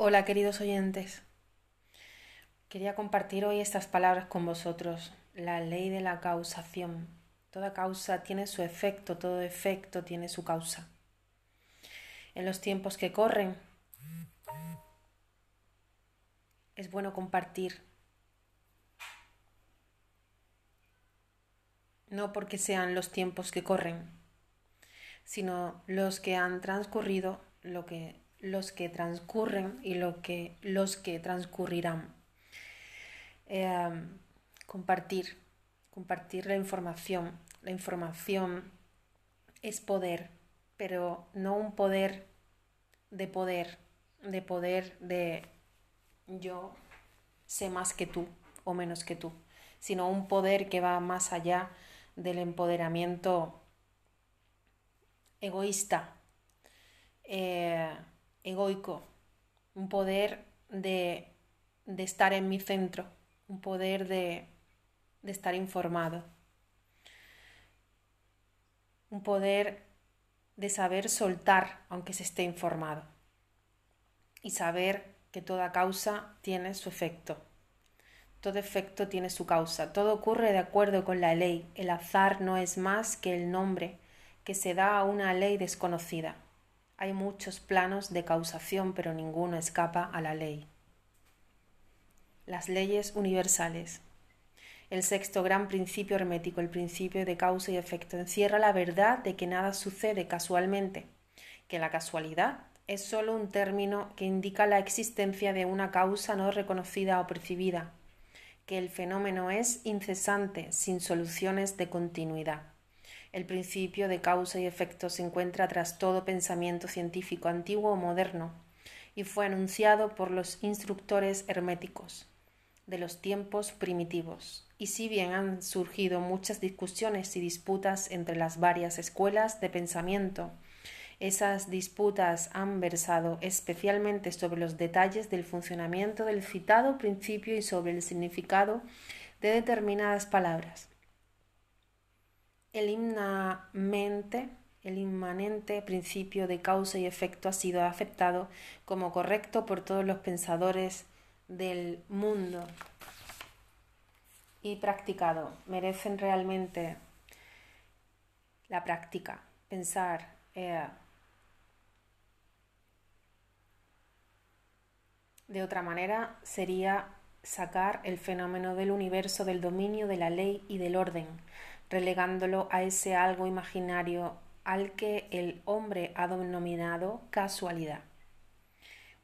Hola queridos oyentes. Quería compartir hoy estas palabras con vosotros. La ley de la causación. Toda causa tiene su efecto, todo efecto tiene su causa. En los tiempos que corren es bueno compartir. No porque sean los tiempos que corren, sino los que han transcurrido, lo que, los que transcurren y lo que, los que transcurrirán. Em, compartir, compartir la información. La información es poder, pero no un poder de poder, de poder de yo sé más que tú o menos que tú, sino un poder que va más allá del empoderamiento egoísta, eh, egoico, un poder de, de, estar en mi centro, un poder de, de estar informado, un poder de saber soltar aunque se esté informado y saber que toda causa tiene su efecto. Todo efecto tiene su causa. Todo ocurre de acuerdo con la ley. El azar no es más que el nombre que se da a una ley desconocida. Hay muchos planos de causación, pero ninguno escapa a la ley. Las leyes universales. El sexto gran principio hermético, el principio de causa y efecto, encierra la verdad de que nada sucede casualmente, que la casualidad es sólo un término que indica la existencia de una causa no reconocida o percibida, que el fenómeno es incesante, sin soluciones de continuidad. El principio de causa y efecto se encuentra tras todo pensamiento científico antiguo o moderno y fue anunciado por los instructores herméticos de los tiempos primitivos. Y si bien han surgido muchas discusiones y disputas entre las varias escuelas de pensamiento, esas disputas han versado especialmente sobre los detalles del funcionamiento del citado principio y sobre el significado de determinadas palabras el el inmanente principio de causa y efecto ha sido aceptado como correcto por todos los pensadores del mundo y practicado. Merecen realmente la práctica, pensar. Eh, de otra manera sería sacar el fenómeno del universo del dominio de la ley y del orden, relegándolo a ese algo imaginario al que el hombre ha denominado casualidad.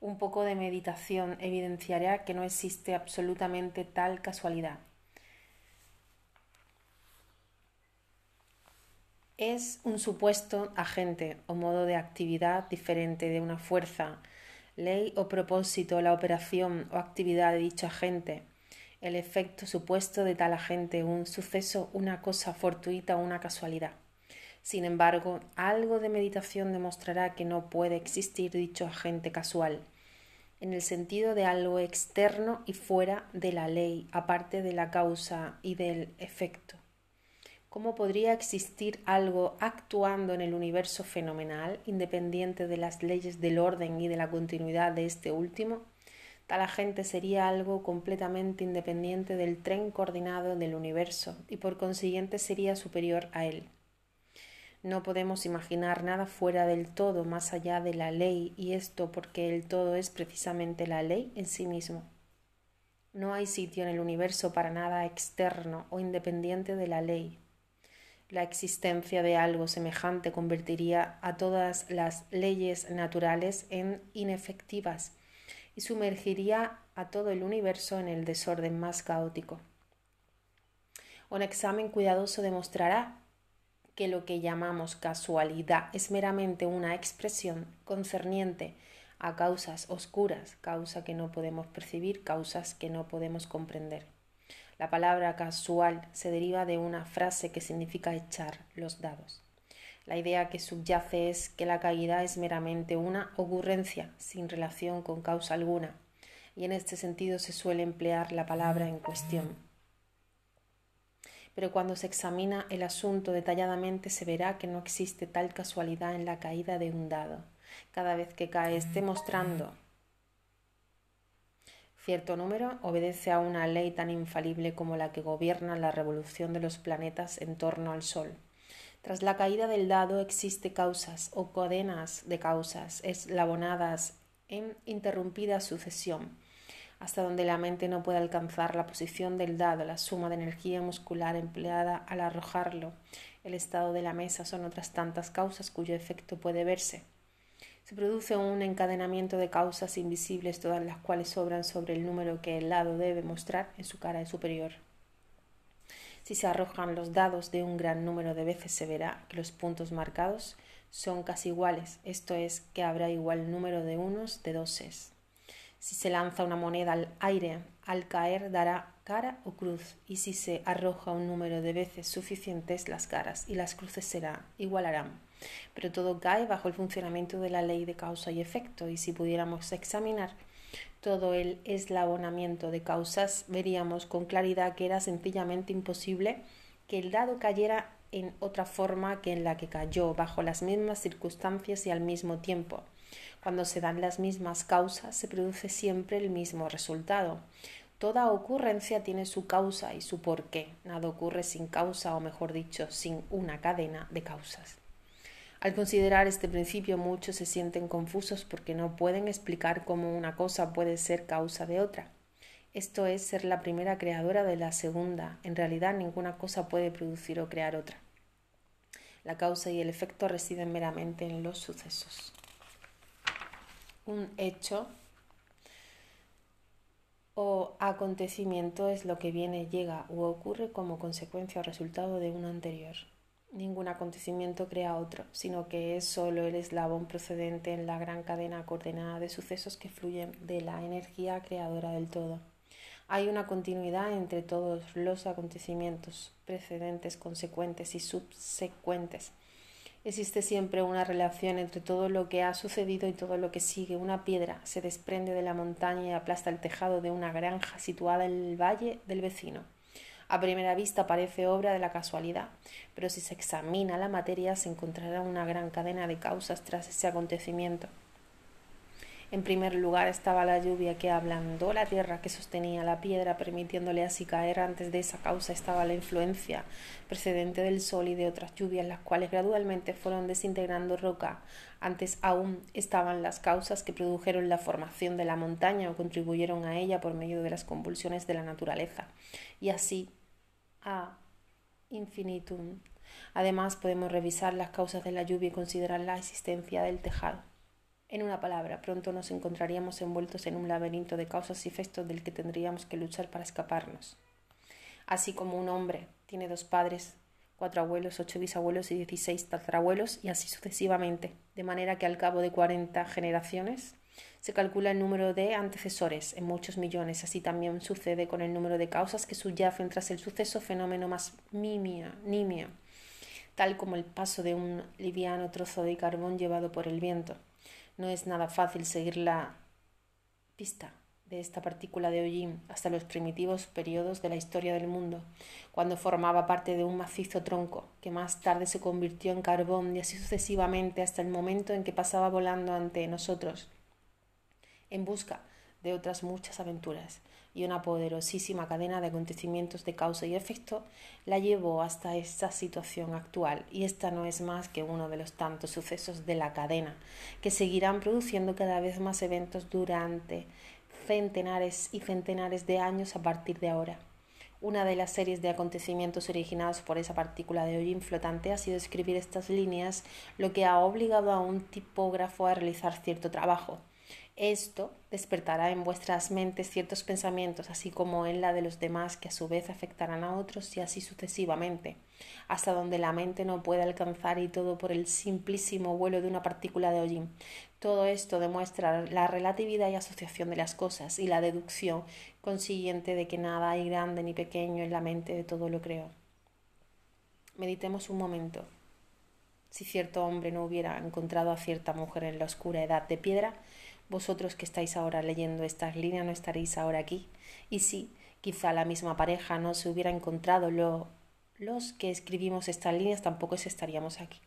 Un poco de meditación evidenciará que no existe absolutamente tal casualidad. Es un supuesto agente o modo de actividad diferente de una fuerza, ley o propósito, la operación o actividad de dicho agente el efecto supuesto de tal agente, un suceso, una cosa fortuita o una casualidad. Sin embargo, algo de meditación demostrará que no puede existir dicho agente casual, en el sentido de algo externo y fuera de la ley, aparte de la causa y del efecto. ¿Cómo podría existir algo actuando en el universo fenomenal, independiente de las leyes del orden y de la continuidad de este último? Tal agente sería algo completamente independiente del tren coordinado del universo y por consiguiente sería superior a él. No podemos imaginar nada fuera del todo más allá de la ley y esto porque el todo es precisamente la ley en sí mismo. No hay sitio en el universo para nada externo o independiente de la ley. La existencia de algo semejante convertiría a todas las leyes naturales en inefectivas y sumergiría a todo el universo en el desorden más caótico. Un examen cuidadoso demostrará que lo que llamamos casualidad es meramente una expresión concerniente a causas oscuras, causa que no podemos percibir, causas que no podemos comprender. La palabra casual se deriva de una frase que significa echar los dados. La idea que subyace es que la caída es meramente una ocurrencia sin relación con causa alguna, y en este sentido se suele emplear la palabra en cuestión. Pero cuando se examina el asunto detalladamente se verá que no existe tal casualidad en la caída de un dado. Cada vez que cae esté mostrando Cierto número obedece a una ley tan infalible como la que gobierna la revolución de los planetas en torno al Sol. Tras la caída del dado existe causas o cadenas de causas eslabonadas en interrumpida sucesión, hasta donde la mente no puede alcanzar la posición del dado, la suma de energía muscular empleada al arrojarlo. El estado de la mesa son otras tantas causas cuyo efecto puede verse. Se produce un encadenamiento de causas invisibles, todas las cuales sobran sobre el número que el dado debe mostrar en su cara superior. Si se arrojan los dados de un gran número de veces se verá que los puntos marcados son casi iguales, esto es, que habrá igual número de unos de doses. Si se lanza una moneda al aire, al caer dará cara o cruz, y si se arroja un número de veces suficientes, las caras y las cruces será igualarán. Pero todo cae bajo el funcionamiento de la ley de causa y efecto, y si pudiéramos examinar todo el eslabonamiento de causas, veríamos con claridad que era sencillamente imposible que el dado cayera en otra forma que en la que cayó, bajo las mismas circunstancias y al mismo tiempo. Cuando se dan las mismas causas, se produce siempre el mismo resultado. Toda ocurrencia tiene su causa y su porqué. Nada ocurre sin causa, o mejor dicho, sin una cadena de causas. Al considerar este principio muchos se sienten confusos porque no pueden explicar cómo una cosa puede ser causa de otra. Esto es ser la primera creadora de la segunda. En realidad ninguna cosa puede producir o crear otra. La causa y el efecto residen meramente en los sucesos. Un hecho o acontecimiento es lo que viene, llega o ocurre como consecuencia o resultado de uno anterior. Ningún acontecimiento crea otro, sino que es solo el eslabón procedente en la gran cadena coordenada de sucesos que fluyen de la energía creadora del todo. Hay una continuidad entre todos los acontecimientos precedentes, consecuentes y subsecuentes. Existe siempre una relación entre todo lo que ha sucedido y todo lo que sigue. Una piedra se desprende de la montaña y aplasta el tejado de una granja situada en el valle del vecino. A primera vista parece obra de la casualidad, pero si se examina la materia se encontrará una gran cadena de causas tras ese acontecimiento. En primer lugar estaba la lluvia que ablandó la tierra que sostenía la piedra, permitiéndole así caer. Antes de esa causa estaba la influencia precedente del sol y de otras lluvias, las cuales gradualmente fueron desintegrando roca. Antes aún estaban las causas que produjeron la formación de la montaña o contribuyeron a ella por medio de las convulsiones de la naturaleza. Y así a infinitum. Además, podemos revisar las causas de la lluvia y considerar la existencia del tejado. En una palabra, pronto nos encontraríamos envueltos en un laberinto de causas y efectos del que tendríamos que luchar para escaparnos. Así como un hombre tiene dos padres, cuatro abuelos, ocho bisabuelos y dieciséis tatarabuelos, y así sucesivamente, de manera que al cabo de cuarenta generaciones se calcula el número de antecesores en muchos millones. Así también sucede con el número de causas que subyacen tras el suceso fenómeno más mimia, nimia, tal como el paso de un liviano trozo de carbón llevado por el viento. No es nada fácil seguir la pista de esta partícula de hollín hasta los primitivos periodos de la historia del mundo, cuando formaba parte de un macizo tronco, que más tarde se convirtió en carbón y así sucesivamente hasta el momento en que pasaba volando ante nosotros, en busca de otras muchas aventuras y una poderosísima cadena de acontecimientos de causa y efecto la llevó hasta esta situación actual y esta no es más que uno de los tantos sucesos de la cadena que seguirán produciendo cada vez más eventos durante centenares y centenares de años a partir de ahora. Una de las series de acontecimientos originados por esa partícula de hollín flotante ha sido escribir estas líneas, lo que ha obligado a un tipógrafo a realizar cierto trabajo esto despertará en vuestras mentes ciertos pensamientos, así como en la de los demás, que a su vez afectarán a otros y así sucesivamente, hasta donde la mente no puede alcanzar y todo por el simplísimo vuelo de una partícula de hollín. Todo esto demuestra la relatividad y asociación de las cosas y la deducción consiguiente de que nada hay grande ni pequeño en la mente de todo lo creo. Meditemos un momento. Si cierto hombre no hubiera encontrado a cierta mujer en la oscura edad de piedra, vosotros que estáis ahora leyendo estas líneas no estaréis ahora aquí. Y si quizá la misma pareja no se hubiera encontrado, lo, los que escribimos estas líneas tampoco estaríamos aquí.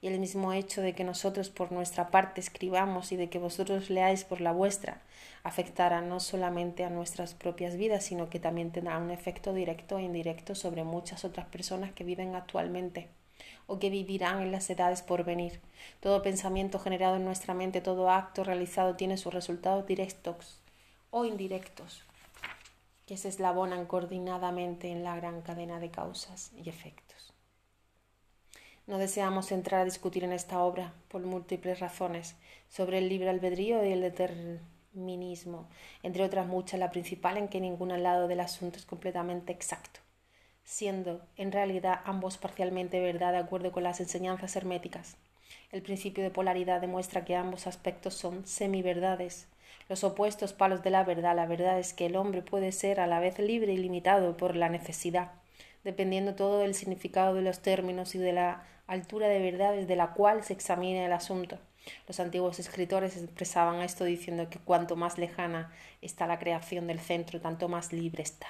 y el mismo hecho de que nosotros por nuestra parte escribamos y de que vosotros leáis por la vuestra afectará no solamente a nuestras propias vidas, sino que también tendrá un efecto directo e indirecto sobre muchas otras personas que viven actualmente o que vivirán en las edades por venir. Todo pensamiento generado en nuestra mente, todo acto realizado tiene sus resultados directos o indirectos, que se eslabonan coordinadamente en la gran cadena de causas y efectos. No deseamos entrar a discutir en esta obra, por múltiples razones, sobre el libre albedrío y el determinismo, entre otras muchas, la principal en que ningún lado del asunto es completamente exacto siendo en realidad ambos parcialmente verdad de acuerdo con las enseñanzas herméticas. El principio de polaridad demuestra que ambos aspectos son semiverdades, los opuestos palos de la verdad. La verdad es que el hombre puede ser a la vez libre y limitado por la necesidad, dependiendo todo del significado de los términos y de la altura de verdad desde la cual se examina el asunto. Los antiguos escritores expresaban esto diciendo que cuanto más lejana está la creación del centro, tanto más libre está.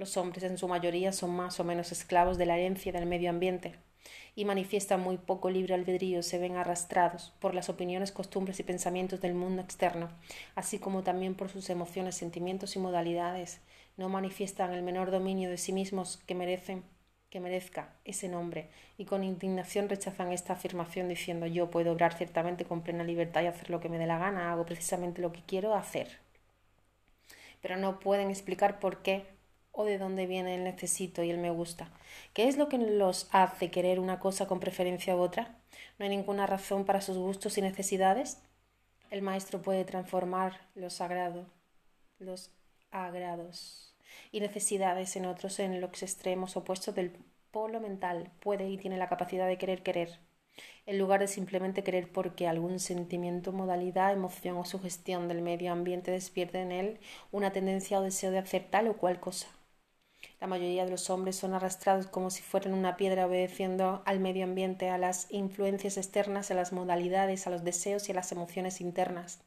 Los hombres en su mayoría son más o menos esclavos de la herencia del medio ambiente y manifiestan muy poco libre albedrío, se ven arrastrados por las opiniones, costumbres y pensamientos del mundo externo, así como también por sus emociones, sentimientos y modalidades. No manifiestan el menor dominio de sí mismos que merecen que merezca ese nombre y con indignación rechazan esta afirmación diciendo yo puedo obrar ciertamente con plena libertad y hacer lo que me dé la gana, hago precisamente lo que quiero hacer. Pero no pueden explicar por qué o de dónde viene el necesito y el me gusta. ¿Qué es lo que los hace querer una cosa con preferencia u otra? ¿No hay ninguna razón para sus gustos y necesidades? El maestro puede transformar los agrado, los agrados y necesidades en otros en los extremos opuestos del polo mental. Puede y tiene la capacidad de querer querer, en lugar de simplemente querer porque algún sentimiento, modalidad, emoción o sugestión del medio ambiente despierte en él una tendencia o deseo de hacer tal o cual cosa. La mayoría de los hombres son arrastrados como si fueran una piedra obedeciendo al medio ambiente, a las influencias externas, a las modalidades, a los deseos y a las emociones internas,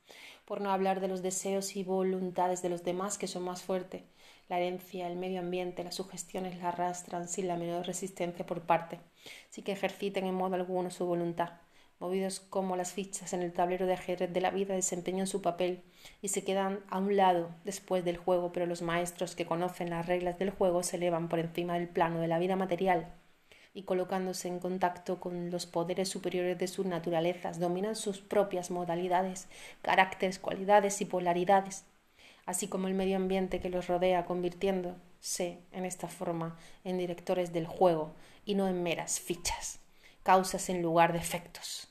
por no hablar de los deseos y voluntades de los demás que son más fuertes. La herencia, el medio ambiente, las sugestiones la arrastran sin la menor resistencia por parte, sin que ejerciten en modo alguno su voluntad movidos como las fichas en el tablero de ajedrez de la vida desempeñan su papel y se quedan a un lado después del juego, pero los maestros que conocen las reglas del juego se elevan por encima del plano de la vida material y colocándose en contacto con los poderes superiores de sus naturalezas, dominan sus propias modalidades, caracteres, cualidades y polaridades, así como el medio ambiente que los rodea, convirtiéndose en esta forma en directores del juego y no en meras fichas, causas en lugar de efectos.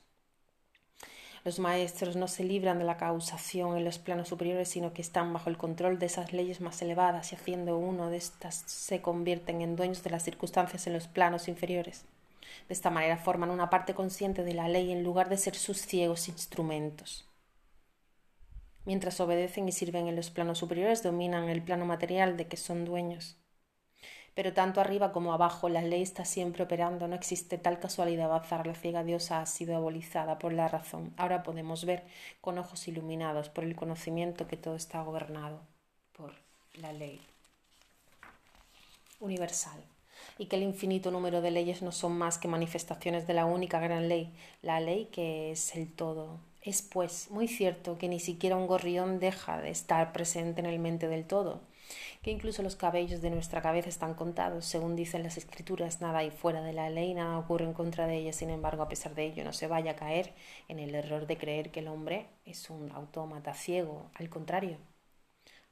Los maestros no se libran de la causación en los planos superiores, sino que están bajo el control de esas leyes más elevadas y haciendo uno de estas se convierten en dueños de las circunstancias en los planos inferiores. De esta manera forman una parte consciente de la ley en lugar de ser sus ciegos instrumentos. Mientras obedecen y sirven en los planos superiores, dominan el plano material de que son dueños. Pero tanto arriba como abajo la ley está siempre operando, no existe tal casualidad bazar, la ciega diosa ha sido abolizada por la razón. Ahora podemos ver con ojos iluminados por el conocimiento que todo está gobernado por la ley universal y que el infinito número de leyes no son más que manifestaciones de la única gran ley, la ley que es el todo. Es pues muy cierto que ni siquiera un gorrión deja de estar presente en el mente del todo que incluso los cabellos de nuestra cabeza están contados, según dicen las escrituras, nada hay fuera de la ley, nada ocurre en contra de ella, sin embargo, a pesar de ello, no se vaya a caer en el error de creer que el hombre es un autómata ciego, al contrario.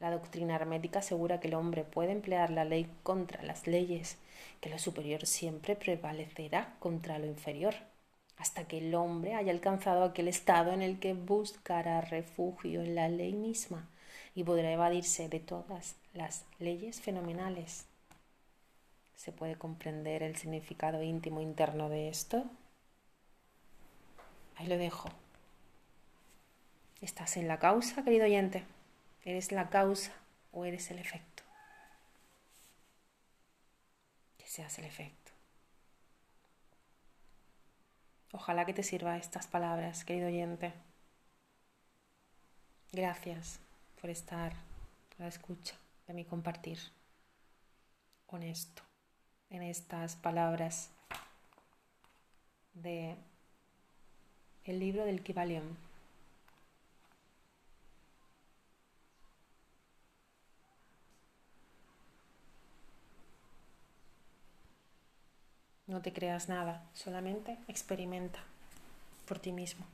La doctrina hermética asegura que el hombre puede emplear la ley contra las leyes, que lo superior siempre prevalecerá contra lo inferior, hasta que el hombre haya alcanzado aquel estado en el que buscará refugio en la ley misma y podrá evadirse de todas las leyes fenomenales. ¿Se puede comprender el significado íntimo interno de esto? Ahí lo dejo. ¿Estás en la causa, querido oyente? ¿Eres la causa o eres el efecto? Que seas el efecto. Ojalá que te sirva estas palabras, querido oyente. Gracias por estar a la escucha de mi compartir honesto en estas palabras de el libro del Kybalion. No te creas nada, solamente experimenta por ti mismo.